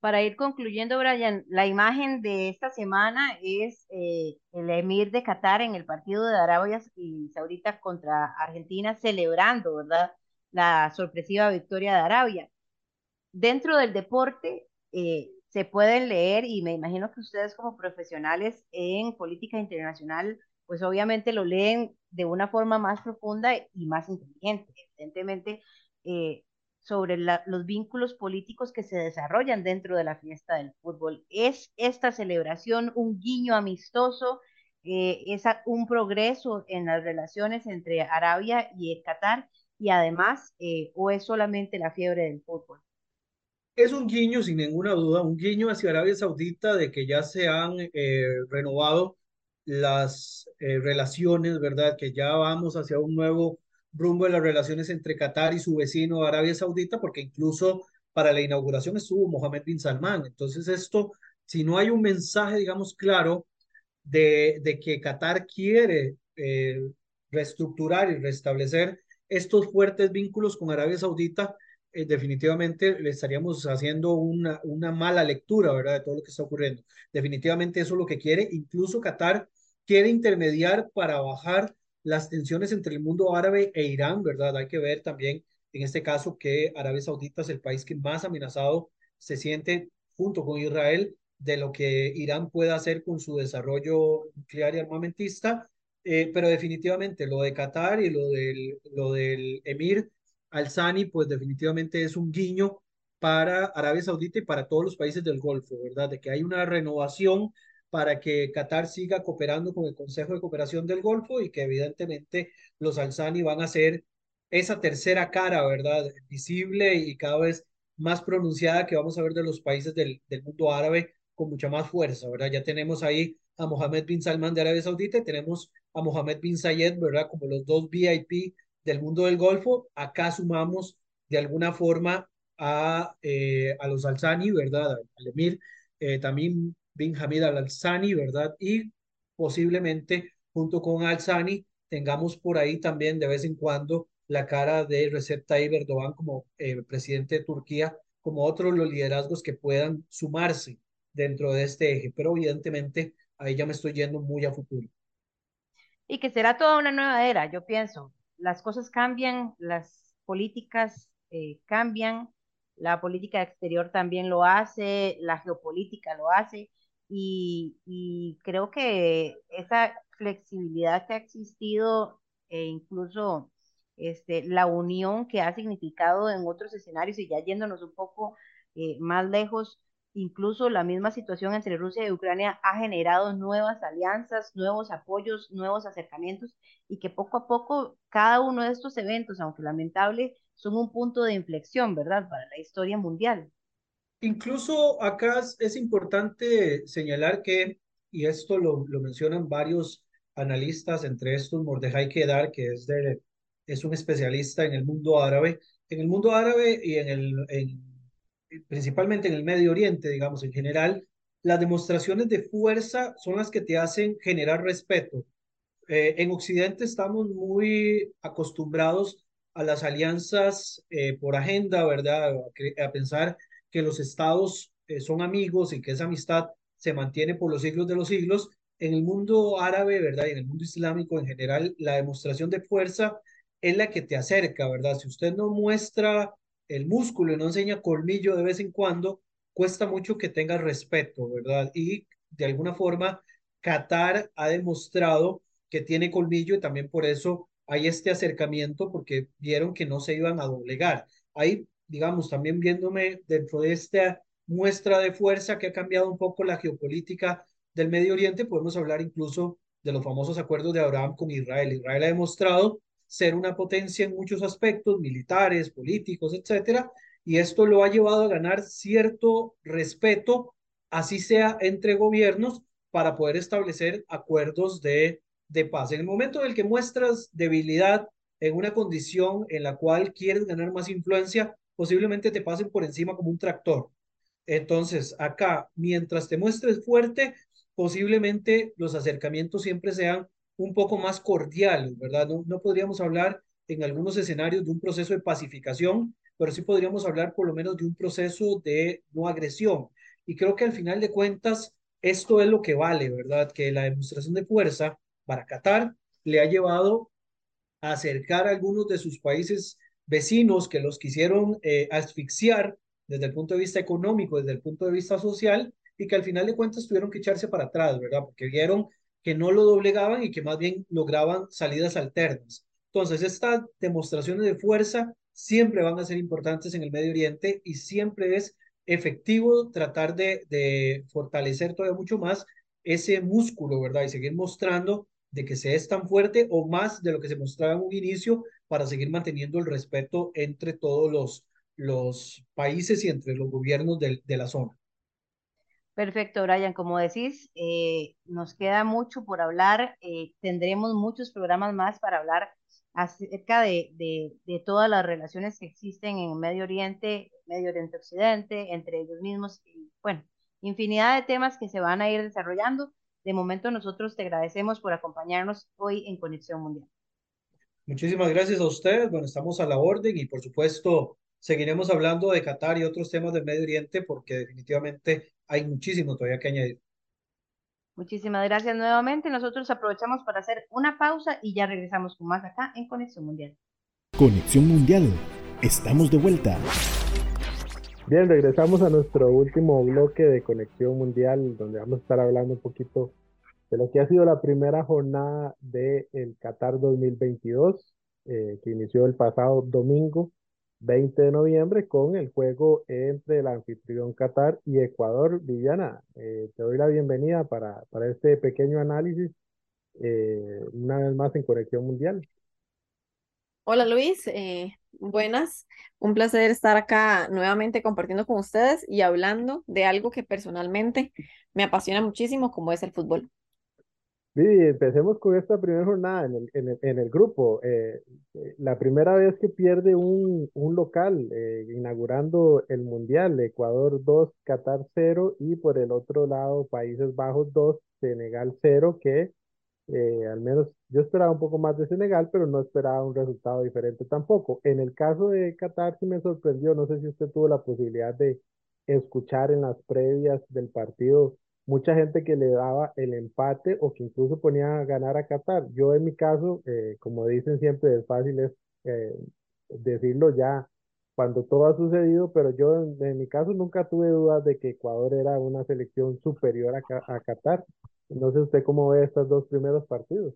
Para ir concluyendo, Brian, la imagen de esta semana es eh, el emir de Qatar en el partido de Arabia y Saudita contra Argentina celebrando, ¿verdad? La sorpresiva victoria de Arabia. Dentro del deporte, eh, se pueden leer, y me imagino que ustedes como profesionales en política internacional, pues obviamente lo leen de una forma más profunda y más inteligente. Evidentemente, eh, sobre los vínculos políticos que se desarrollan dentro de la fiesta del fútbol. ¿Es esta celebración un guiño amistoso? Eh, ¿Es un progreso en las relaciones entre Arabia y Qatar? Y además, eh, ¿o es solamente la fiebre del fútbol? Es un guiño, sin ninguna duda, un guiño hacia Arabia Saudita de que ya se han renovado las eh, relaciones, ¿verdad? Que ya vamos hacia un nuevo rumbo de las relaciones entre Qatar y su vecino Arabia Saudita, porque incluso para la inauguración estuvo Mohammed bin Salman. Entonces esto, si no hay un mensaje, digamos, claro de, de que Qatar quiere eh, reestructurar y restablecer estos fuertes vínculos con Arabia Saudita, eh, definitivamente le estaríamos haciendo una, una mala lectura, ¿verdad? De todo lo que está ocurriendo. Definitivamente eso es lo que quiere. Incluso Qatar quiere intermediar para bajar las tensiones entre el mundo árabe e Irán, ¿verdad? Hay que ver también en este caso que Arabia Saudita es el país que más amenazado se siente junto con Israel de lo que Irán pueda hacer con su desarrollo nuclear y armamentista, eh, pero definitivamente lo de Qatar y lo del, Emir al-Sani, pues definitivamente es un guiño para Arabia Saudita y para todos los países del Golfo, ¿verdad? De que hay una renovación para que Qatar siga cooperando con el Consejo de Cooperación del Golfo y que evidentemente los al-Sani van a ser esa tercera cara, ¿verdad? Visible y cada vez más pronunciada que vamos a ver de los países del, del mundo árabe con mucha más fuerza, ¿verdad? Ya tenemos ahí a Mohammed bin Salman de Arabia Saudita y tenemos a Mohammed bin Zayed, ¿verdad? Como los dos VIP del mundo del Golfo. Acá sumamos de alguna forma a, eh, a los Alzani, ¿verdad? Al emir, eh, también bin Hamid al-Alzani, ¿verdad? Y posiblemente junto con Alzani tengamos por ahí también de vez en cuando la cara de Recep Tayyip Erdogan como eh, presidente de Turquía, como otros los liderazgos que puedan sumarse dentro de este eje. Pero evidentemente ahí ya me estoy yendo muy a futuro. Y que será toda una nueva era, yo pienso las cosas cambian, las políticas eh, cambian, la política exterior también lo hace, la geopolítica lo hace, y, y creo que esa flexibilidad que ha existido e incluso este, la unión que ha significado en otros escenarios y ya yéndonos un poco eh, más lejos, Incluso la misma situación entre Rusia y Ucrania ha generado nuevas alianzas, nuevos apoyos, nuevos acercamientos y que poco a poco cada uno de estos eventos, aunque lamentable, son un punto de inflexión, ¿verdad?, para la historia mundial. Incluso acá es importante señalar que, y esto lo, lo mencionan varios analistas, entre estos Mordejai Kedar, que es, de, es un especialista en el mundo árabe, en el mundo árabe y en el, en principalmente en el Medio Oriente, digamos, en general, las demostraciones de fuerza son las que te hacen generar respeto. Eh, en Occidente estamos muy acostumbrados a las alianzas eh, por agenda, ¿verdad? A, pensar que los estados eh, son amigos y que esa amistad se mantiene por los siglos de los siglos. En el mundo árabe, ¿verdad? Y en el mundo islámico en general, la demostración de fuerza es la que te acerca, ¿verdad? Si usted no muestra el músculo y no enseña colmillo de vez en cuando, cuesta mucho que tenga respeto, ¿verdad? Y de alguna forma, Qatar ha demostrado que tiene colmillo y también por eso hay este acercamiento porque vieron que no se iban a doblegar. Ahí, digamos, también viéndome dentro de esta muestra de fuerza que ha cambiado un poco la geopolítica del Medio Oriente, podemos hablar incluso de los famosos acuerdos de Abraham con Israel. Israel ha demostrado ser una potencia en muchos aspectos, militares, políticos, etcétera, y esto lo ha llevado a ganar cierto respeto, así sea entre gobiernos, para poder establecer acuerdos de de paz. En el momento en el que muestras debilidad en una condición en la cual quieres ganar más influencia, posiblemente te pasen por encima como un tractor. Entonces, acá, mientras te muestres fuerte, posiblemente los acercamientos siempre sean un poco más cordiales, ¿verdad? No, no podríamos hablar en algunos escenarios de un proceso de pacificación, pero sí podríamos hablar por lo menos de un proceso de no agresión. Y creo que al final de cuentas, esto es lo que vale, ¿verdad? Que la demostración de fuerza para Qatar le ha llevado a acercar a algunos de sus países vecinos que los quisieron eh, asfixiar desde el punto de vista económico, desde el punto de vista social, y que al final de cuentas tuvieron que echarse para atrás, ¿verdad? Porque vieron que no lo doblegaban y que más bien lograban salidas alternas. Entonces, estas demostraciones de fuerza siempre van a ser importantes en el Medio Oriente y siempre es efectivo tratar de, de fortalecer todavía mucho más ese músculo, ¿verdad? Y seguir mostrando de que se es tan fuerte o más de lo que se mostraba en un inicio para seguir manteniendo el respeto entre todos los, países y entre los gobiernos de, la zona. Perfecto, Brian. Como decís, eh, nos queda mucho por hablar. Eh, tendremos muchos programas más para hablar acerca de, de, de, todas las relaciones que existen en Medio Oriente, Medio Oriente Occidente, entre ellos mismos. Y, bueno, infinidad de temas que se van a ir desarrollando. De momento, nosotros te agradecemos por acompañarnos hoy en Conexión Mundial. Muchísimas gracias a ustedes. Bueno, estamos a la orden y, por supuesto, seguiremos hablando de Qatar y otros temas del Medio Oriente porque definitivamente hay muchísimo todavía que añadir. Muchísimas gracias nuevamente. Nosotros aprovechamos para hacer una pausa y ya regresamos con más acá en Conexión Mundial. Conexión Mundial. Estamos de vuelta. Bien, regresamos a nuestro último bloque de Conexión Mundial, donde vamos a estar hablando un poquito de lo que ha sido la primera jornada del el Qatar 2022, eh, que inició el pasado domingo 20 de noviembre con el juego entre el anfitrión Qatar y Ecuador. Viviana, eh, te doy la bienvenida para, para este pequeño análisis, eh, una vez más en Conexión Mundial. Hola Luis, eh, buenas. Un placer estar acá nuevamente compartiendo con ustedes y hablando de algo que personalmente me apasiona muchísimo, como es el fútbol. Vivi, empecemos con esta primera jornada en el, en el, en el grupo. Eh, eh, la primera vez que pierde un, un local eh, inaugurando el Mundial, Ecuador 2, Qatar 0 y por el otro lado Países Bajos 2, Senegal 0, que al menos yo esperaba un poco más de Senegal, pero no esperaba un resultado diferente tampoco. En el caso de Qatar sí me sorprendió, no sé si usted tuvo la posibilidad de escuchar en las previas del partido mucha gente que le daba el empate o que incluso ponía a ganar a Qatar. Yo en mi caso, eh, como dicen siempre, es fácil es eh, decirlo ya cuando todo ha sucedido, pero yo en, mi caso nunca tuve dudas de que Ecuador era una selección superior a, a Qatar. No sé usted cómo ve estos dos primeros partidos.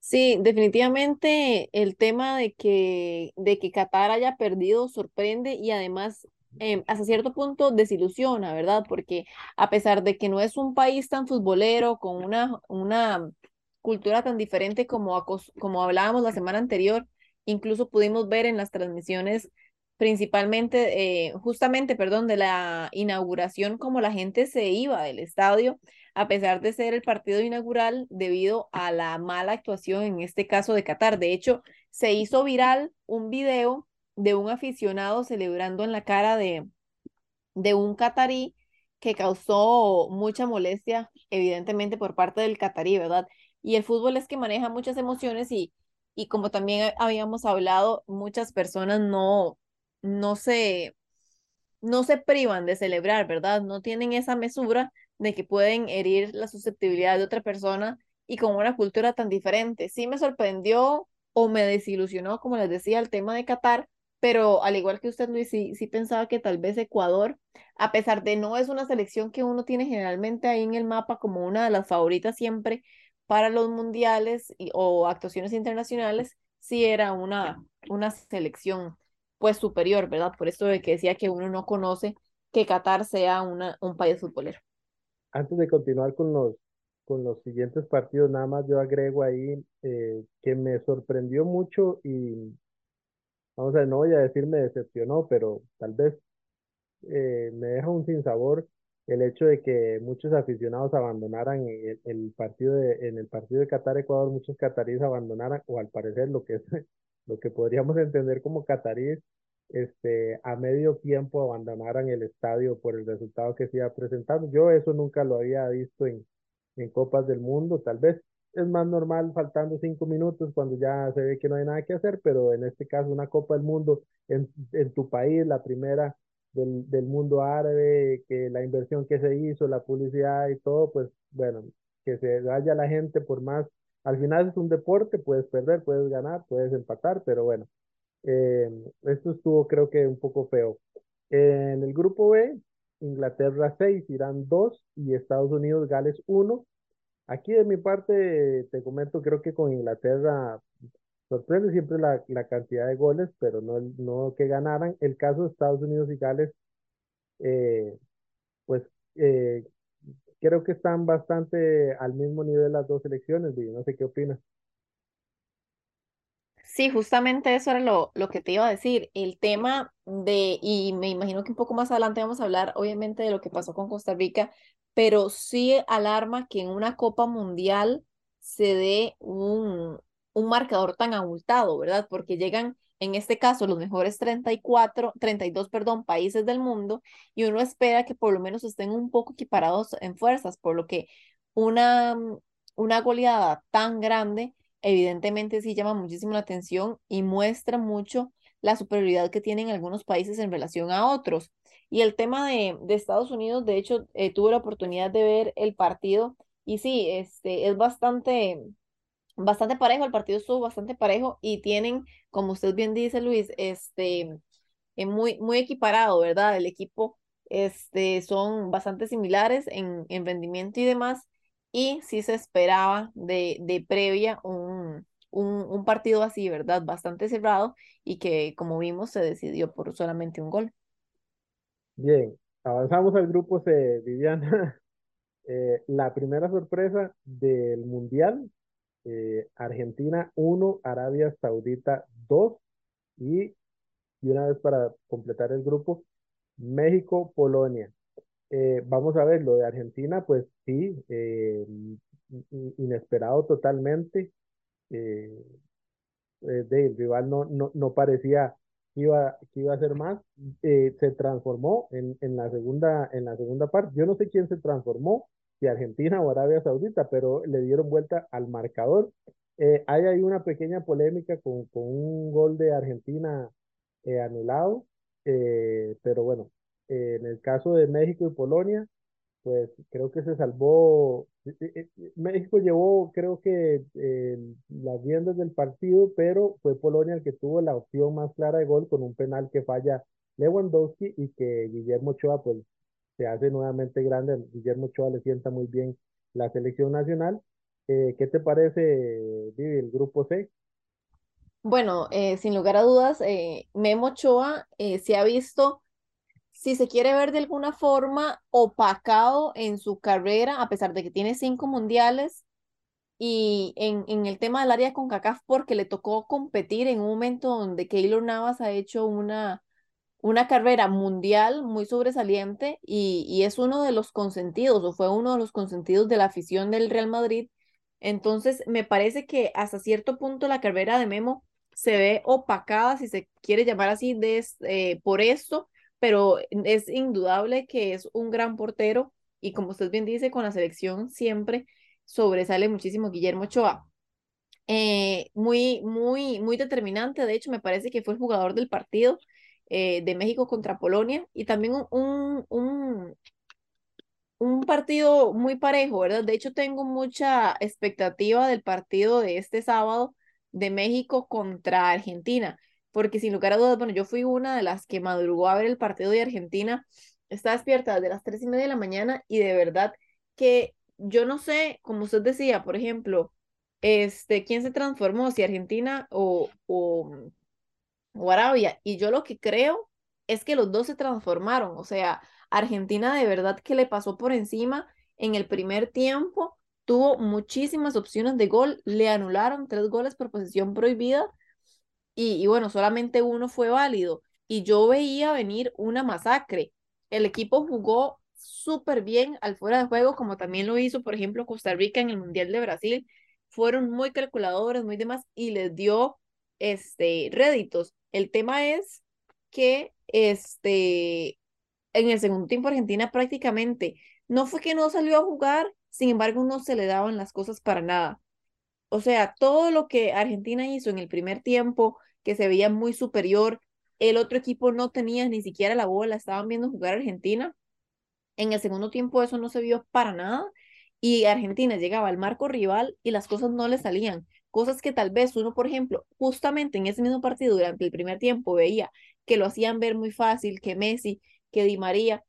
Sí, definitivamente el tema de que, de que Qatar haya perdido sorprende y además eh, hasta cierto punto desilusiona, ¿verdad? Porque a pesar de que no es un país tan futbolero, con una, una cultura tan diferente como, como hablábamos la semana anterior, incluso pudimos ver en las transmisiones principalmente, eh, justamente, perdón, de la inauguración, como la gente se iba del estadio, a pesar de ser el partido inaugural, debido a la mala actuación, en este caso de Qatar. De hecho, se hizo viral un video de un aficionado celebrando en la cara de, de un catarí que causó mucha molestia, evidentemente, por parte del catarí, ¿verdad? Y el fútbol es que maneja muchas emociones y, y como también habíamos hablado, muchas personas no, no se, no se privan de celebrar, ¿verdad? No tienen esa mesura de que pueden herir la susceptibilidad de otra persona y con una cultura tan diferente. Sí me sorprendió o me desilusionó, como les decía, el tema de Qatar, pero al igual que usted, Luis, sí, sí pensaba que tal vez Ecuador, a pesar de no es una selección que uno tiene generalmente ahí en el mapa como una de las favoritas siempre para los mundiales y, o actuaciones internacionales, sí era una, una selección pues superior, ¿verdad? Por esto de que decía que uno no conoce que Qatar sea una, un país futbolero. Antes de continuar con los, con los siguientes partidos, nada más yo agrego ahí eh, que me sorprendió mucho y, vamos a no voy a decir me decepcionó, pero tal vez eh, me deja un sinsabor el hecho de que muchos aficionados abandonaran el, el partido de, en el partido de Qatar-Ecuador, muchos cataríes abandonaran, o al parecer lo que es lo que podríamos entender como cataríes, este, a medio tiempo abandonaran el estadio por el resultado que se iba presentando. Yo eso nunca lo había visto en, en Copas del Mundo, tal vez es más normal faltando cinco minutos cuando ya se ve que no hay nada que hacer, pero en este caso una Copa del Mundo en, en tu país, la primera del, del mundo árabe, que la inversión que se hizo, la publicidad y todo, pues bueno, que se vaya la gente por más, al final es un deporte, puedes perder, puedes ganar, puedes empatar, pero bueno, eh, esto estuvo creo que un poco feo. En el grupo B, Inglaterra 6, Irán 2 y Estados Unidos, Gales 1. Aquí de mi parte te comento, creo que con Inglaterra sorprende siempre la, cantidad de goles, pero no, que ganaran. El caso de Estados Unidos y Gales, eh, pues eh, creo que están bastante al mismo nivel las dos selecciones, no sé qué opinas. Sí, justamente eso era lo, lo que te iba a decir. El tema de, y me imagino que un poco más adelante vamos a hablar, obviamente, de lo que pasó con Costa Rica, pero sí alarma que en una Copa Mundial se dé un, un marcador tan abultado, ¿verdad? Porque llegan, en este caso, los mejores 34, 32, perdón, países del mundo y uno espera que por lo menos estén un poco equiparados en fuerzas, por lo que una, una goleada tan grande evidentemente sí llama muchísimo la atención y muestra mucho la superioridad que tienen algunos países en relación a otros. Y el tema de, de Estados Unidos, de hecho, eh, tuve la oportunidad de ver el partido y sí, este, es bastante, bastante parejo, el partido estuvo bastante parejo y tienen, como usted bien dice, Luis, este, eh, muy, muy equiparado, ¿verdad? El equipo este, son bastante similares en, en rendimiento y demás, y sí se esperaba de, de previa un, un, un, partido así, ¿verdad? Bastante cerrado y que, como vimos, se decidió por solamente un gol. Bien, avanzamos al grupo C, Viviana. Eh, la primera sorpresa del Mundial eh, Argentina 1, Arabia Saudita 2 y, y una vez para completar el grupo, México, Polonia. Eh, vamos a ver, lo de Argentina, pues sí, inesperado totalmente. El rival no, no, no parecía que iba, que iba a ser más. se transformó en, en, la segunda, en la segunda parte. Yo no sé quién se transformó, si Argentina o Arabia Saudita, pero le dieron vuelta al marcador. Eh, hay ahí una pequeña polémica con, con un gol de Argentina eh, anulado, eh, pero bueno, en el caso de México y Polonia, pues creo que se salvó. México llevó, creo que las riendas del partido, pero fue Polonia el que tuvo la opción más clara de gol con un penal que falla Lewandowski y que Guillermo Ochoa pues se hace nuevamente grande. Guillermo Ochoa le sienta muy bien la selección nacional. Eh, ¿Qué te parece, Vivi, el grupo C? Bueno, eh, sin lugar a dudas, eh, Memo Ochoa se ha visto, si se quiere ver de alguna forma, opacado en su carrera, a pesar de que tiene cinco mundiales, y en, en el tema del área con CACAF, porque le tocó competir en un momento donde Keylor Navas ha hecho una una carrera mundial muy sobresaliente y, y, es uno de los consentidos o fue uno de los consentidos de la afición del Real Madrid. Entonces, me parece que hasta cierto punto la carrera de Memo se ve opacada, si se quiere llamar así, de, eh, por esto, pero es indudable que es un gran portero y como usted bien dice, con la selección siempre sobresale muchísimo Guillermo Ochoa. Eh, muy, muy, muy determinante, de hecho, me parece que fue el jugador del partido eh, de México contra Polonia y también un, un, un partido muy parejo, ¿verdad? De hecho, tengo mucha expectativa del partido de este sábado de México contra Argentina, porque sin lugar a dudas, bueno, yo fui una de las que madrugó a ver el partido de Argentina, está despierta desde las tres y media de la mañana y de verdad que yo no sé, como usted decía, por ejemplo, este, quién se transformó, si Argentina o, o o Arabia. Y yo lo que creo es que los dos se transformaron. O sea, Argentina de verdad que le pasó por encima en el primer tiempo, tuvo muchísimas opciones de gol, le anularon tres goles por posición prohibida y, bueno, solamente uno fue válido. Y yo veía venir una masacre. El equipo jugó súper bien al fuera de juego, como también lo hizo, por ejemplo, Costa Rica en el Mundial de Brasil. Fueron muy calculadores, muy demás, y les dio este, réditos. El tema es que este, en el segundo tiempo Argentina prácticamente no fue que no salió a jugar, sin embargo no se le daban las cosas para nada. O sea, todo lo que Argentina hizo en el primer tiempo, que se veía muy superior, el otro equipo no tenía ni siquiera la bola, estaban viendo jugar a Argentina. En el segundo tiempo eso no se vio para nada y Argentina llegaba al marco rival y las cosas no le salían. Cosas que tal vez uno, por ejemplo, justamente en ese mismo partido durante el primer tiempo veía que lo hacían ver muy fácil, que Messi, que Di María,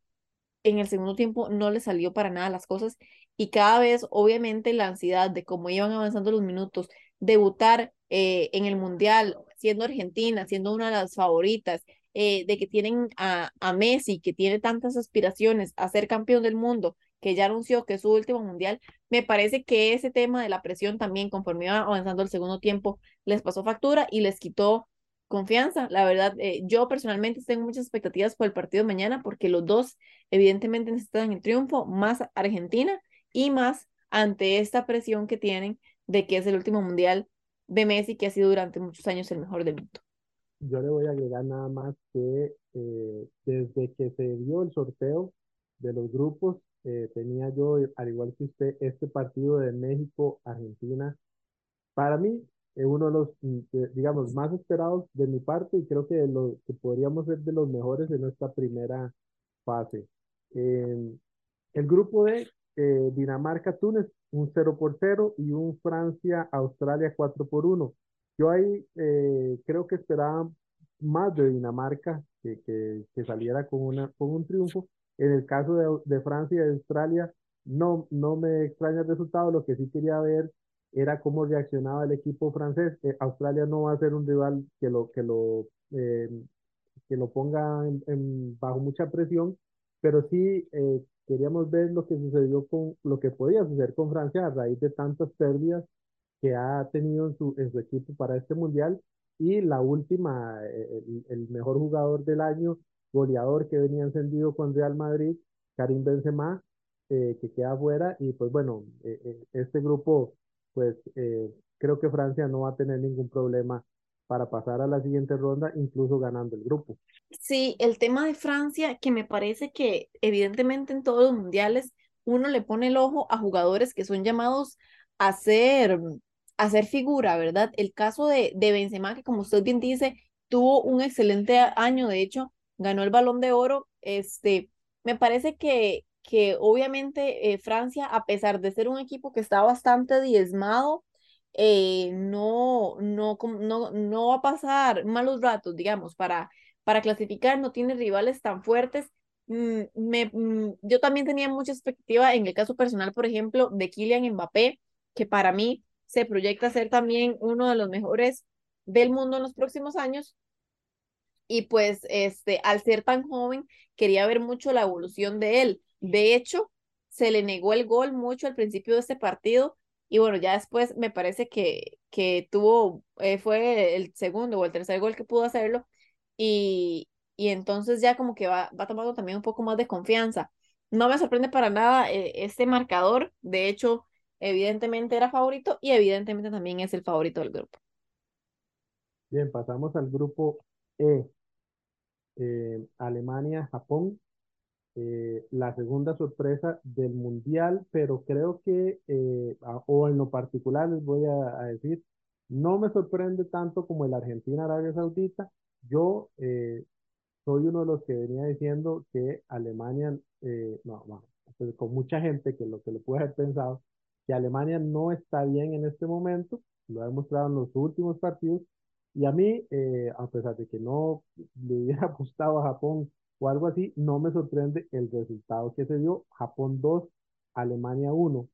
en el segundo tiempo no le salió para nada las cosas y cada vez obviamente la ansiedad de cómo iban avanzando los minutos, debutar eh, en el Mundial, siendo Argentina, siendo una de las favoritas, eh, de que tienen a, a Messi, que tiene tantas aspiraciones a ser campeón del mundo, que ya anunció que es su último mundial, me parece que ese tema de la presión también, conforme iba avanzando el segundo tiempo, les pasó factura y les quitó confianza. La verdad, eh, yo personalmente tengo muchas expectativas por el partido de mañana porque los dos evidentemente necesitan el triunfo, más Argentina y más ante esta presión que tienen de que es el último mundial de Messi que ha sido durante muchos años el mejor del mundo. Yo le voy a agregar nada más que eh, desde que se dio el sorteo de los grupos, eh, tenía yo, al igual que usted, este partido de México-Argentina. Para mí, es uno de los, mm, digamos, más esperados de mi parte y creo que, lo, que podríamos ser de los mejores en esta primera fase. el grupo de eh, Dinamarca-Túnez, un 0 por 0 y un Francia-Australia 4 por 1. Yo ahí eh, creo que esperaba más de Dinamarca que, que, que, saliera con, una, con un triunfo. En el caso de, de Francia y Australia, no, no me extraña el resultado. Lo que sí quería ver era cómo reaccionaba el equipo francés. Eh, Australia no va a ser un rival que lo, que lo, eh, que lo ponga en, bajo mucha presión, pero sí eh, queríamos ver lo que sucedió con lo que podía suceder con Francia a raíz de tantas pérdidas que ha tenido en su, en su equipo para este mundial y la última, el, el, mejor jugador del año, goleador que venía encendido con Real Madrid, Karim Benzema, eh, que queda fuera y pues bueno, eh, eh, este grupo, pues creo que Francia no va a tener ningún problema para pasar a la siguiente ronda, incluso ganando el grupo. Sí, el tema de Francia, que me parece que evidentemente en todos los mundiales uno le pone el ojo a jugadores que son llamados a ser, a ser figura, ¿verdad? El caso de, de Benzema, que como usted bien dice, tuvo un excelente año, de hecho, ganó el balón de oro, este, me parece que, que obviamente eh, Francia, a pesar de ser un equipo que está bastante diezmado, eh, no, no, no, no va a pasar malos ratos, digamos, para, para clasificar, no tiene rivales tan fuertes. Mm, mm, yo también tenía mucha expectativa en el caso personal, por ejemplo, de Kylian Mbappé, que para mí se proyecta ser también uno de los mejores del mundo en los próximos años. Y pues, este, al ser tan joven, quería ver mucho la evolución de él. De hecho, se le negó el gol mucho al principio de este partido y bueno, ya después me parece que, que tuvo, eh, fue el segundo o el tercer gol que pudo hacerlo. Y, y entonces ya como que va, va tomando también un poco más de confianza. No me sorprende para nada eh, este marcador. De hecho, evidentemente era favorito y evidentemente también es el favorito del grupo. Bien, pasamos al grupo E. Eh, Alemania, Japón, eh, la segunda sorpresa del mundial, pero creo que, eh, o en lo particular les voy a, decir, no me sorprende tanto como el Argentina-Arabia Saudita. Yo eh, soy uno de los que venía diciendo que Alemania, no, no, pues con mucha gente que lo que lo puede haber pensado, que Alemania no está bien en este momento, lo ha demostrado en los últimos partidos, y a mí, a pesar de que no le hubiera gustado a Japón o algo así, no me sorprende el resultado que se dio, Japón 2, Alemania 1.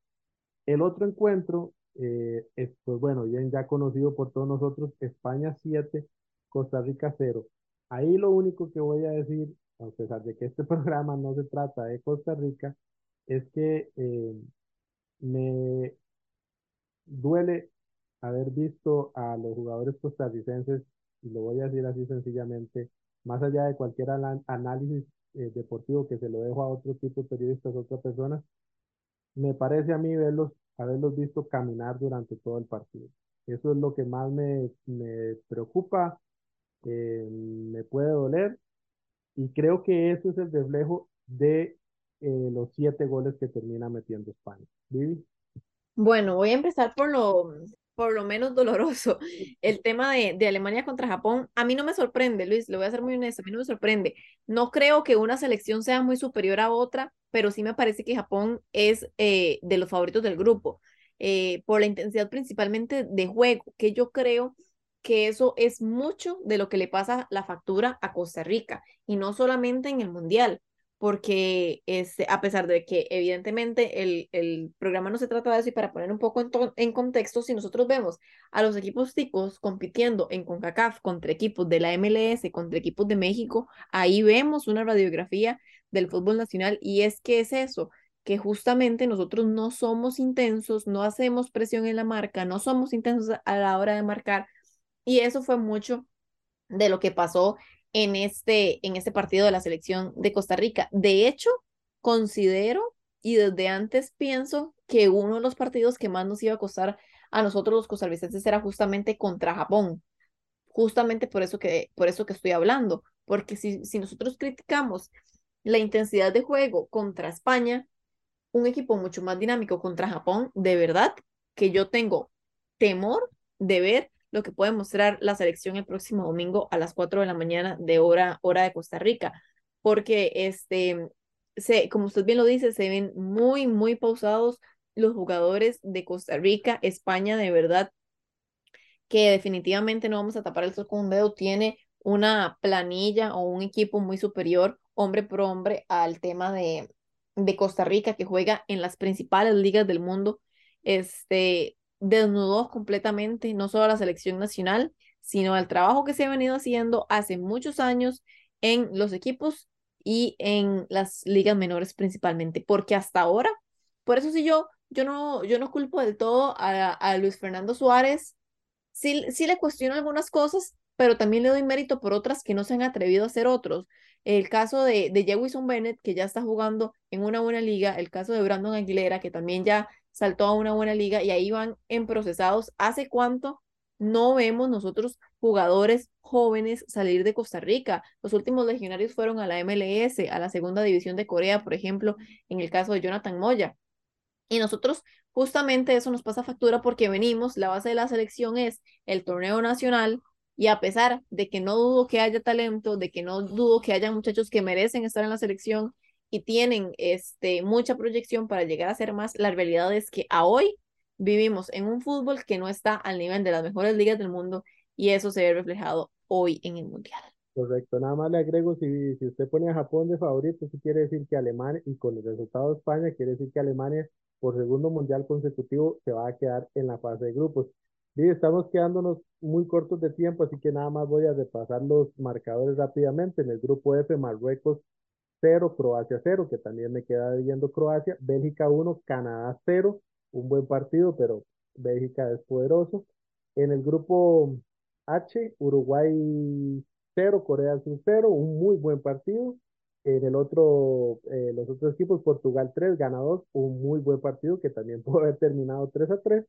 El otro encuentro, eh, es, pues bueno, bien ya conocido por todos nosotros, España 7, Costa Rica 0. Ahí lo único que voy a decir, a pesar de que este programa no se trata de Costa Rica, es que eh, me duele haber visto a los jugadores costarricenses, y lo voy a decir así sencillamente, más allá de cualquier análisis eh, deportivo que se lo dejo a otro tipo de periodistas, a otras personas, me parece a mí verlos, haberlos visto caminar durante todo el partido. Eso es lo que más me, me preocupa, eh, me puede doler y creo que eso es el reflejo de eh, los siete goles que termina metiendo España. Vivi. Bueno, voy a empezar por lo, por lo menos doloroso. El tema de, Alemania contra Japón, a mí no me sorprende, Luis, lo voy a ser muy honesto, a mí no me sorprende. No creo que una selección sea muy superior a otra, pero sí me parece que Japón es eh, de los favoritos del grupo, eh, por la intensidad principalmente de juego, que yo creo que eso es mucho de lo que le pasa la factura a Costa Rica, y no solamente en el Mundial porque este, a pesar de que evidentemente el, el, programa no se trata de eso y para poner un poco en, en, contexto, si nosotros vemos a los equipos ticos compitiendo en CONCACAF contra equipos de la MLS, contra equipos de México, ahí vemos una radiografía del fútbol nacional y es que es eso, que justamente nosotros no somos intensos, no hacemos presión en la marca, no somos intensos a la hora de marcar y eso fue mucho de lo que pasó en este, en este partido de la selección de Costa Rica. De hecho, considero y desde antes pienso que uno de los partidos que más nos iba a costar a nosotros los costarricenses era justamente contra Japón. Justamente por eso que, por eso que estoy hablando, porque si, si nosotros criticamos la intensidad de juego contra España, un equipo mucho más dinámico contra Japón, de verdad que yo tengo temor de ver lo que puede mostrar la selección el próximo domingo a las 4 de la mañana de hora, hora de Costa Rica, porque este, se, como usted bien lo dice, se ven muy, muy pausados los jugadores de Costa Rica, España, de verdad, que definitivamente no vamos a tapar el sol con un dedo, tiene una planilla o un equipo muy superior, hombre por hombre, al tema de, de Costa Rica, que juega en las principales ligas del mundo. Este, desnudó completamente no solo a la selección nacional, sino al trabajo que se ha venido haciendo hace muchos años en los equipos y en las ligas menores principalmente, porque hasta ahora, por eso sí yo, yo no, yo no culpo del todo a, a Luis Fernando Suárez, sí, sí le cuestiono algunas cosas, pero también le doy mérito por otras que no se han atrevido a hacer otros. El caso de, de Jewison Bennett, que ya está jugando en una buena liga, el caso de Brandon Aguilera, que también ya saltó a una buena liga y ahí van en procesados. ¿Hace cuánto no vemos nosotros jugadores jóvenes salir de Costa Rica? Los últimos legionarios fueron a la MLS, a la segunda división de Corea, por ejemplo, en el caso de Jonathan Moya. Y nosotros justamente eso nos pasa factura porque venimos, la base de la selección es el torneo nacional y a pesar de que no dudo que haya talento, de que no dudo que haya muchachos que merecen estar en la selección, y tienen este, mucha proyección para llegar a ser más, la realidad es que a hoy vivimos en un fútbol que no está al nivel de las mejores ligas del mundo y eso se ve reflejado hoy en el Mundial. Correcto, nada más le agrego, si, si usted pone a Japón de favorito, eso quiere decir que Alemania, y con el resultado de España, quiere decir que Alemania por segundo mundial consecutivo se va a quedar en la fase de grupos. Y estamos quedándonos muy cortos de tiempo, así que nada más voy a repasar los marcadores rápidamente. En el grupo F, Marruecos 0, Croacia 0, que también me queda viendo Croacia, Bélgica 1, Canadá 0, un buen partido, pero Bélgica es poderoso. En el grupo H, Uruguay 0, Corea Sur 0, un muy buen partido. En el otro, eh, los otros equipos, Portugal 3, gana 2, un muy buen partido que también puede haber terminado 3 a 3.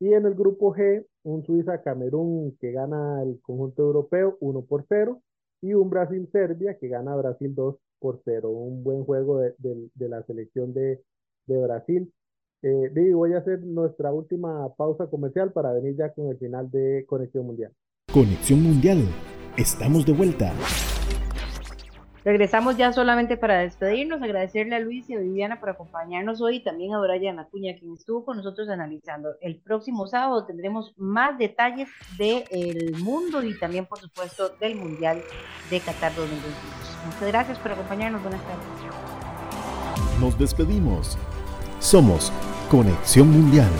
Y en el grupo G, un Suiza-Camerún que gana el conjunto europeo 1 por 0 y un Brasil-Serbia que gana Brasil 2 por cero. Un buen juego de, de, la selección de, de Brasil. Eh, voy a hacer nuestra última pausa comercial para venir ya con el final de Conexión Mundial. Conexión Mundial. Estamos de vuelta. Regresamos ya solamente para despedirnos, agradecerle a Luis y a Viviana por acompañarnos hoy y también a Brian Acuña, quien estuvo con nosotros analizando. El próximo sábado tendremos más detalles del mundo y también, por supuesto, del Mundial de Qatar 2022. Muchas gracias por acompañarnos. Buenas tardes. Nos despedimos. Somos Conexión Mundial.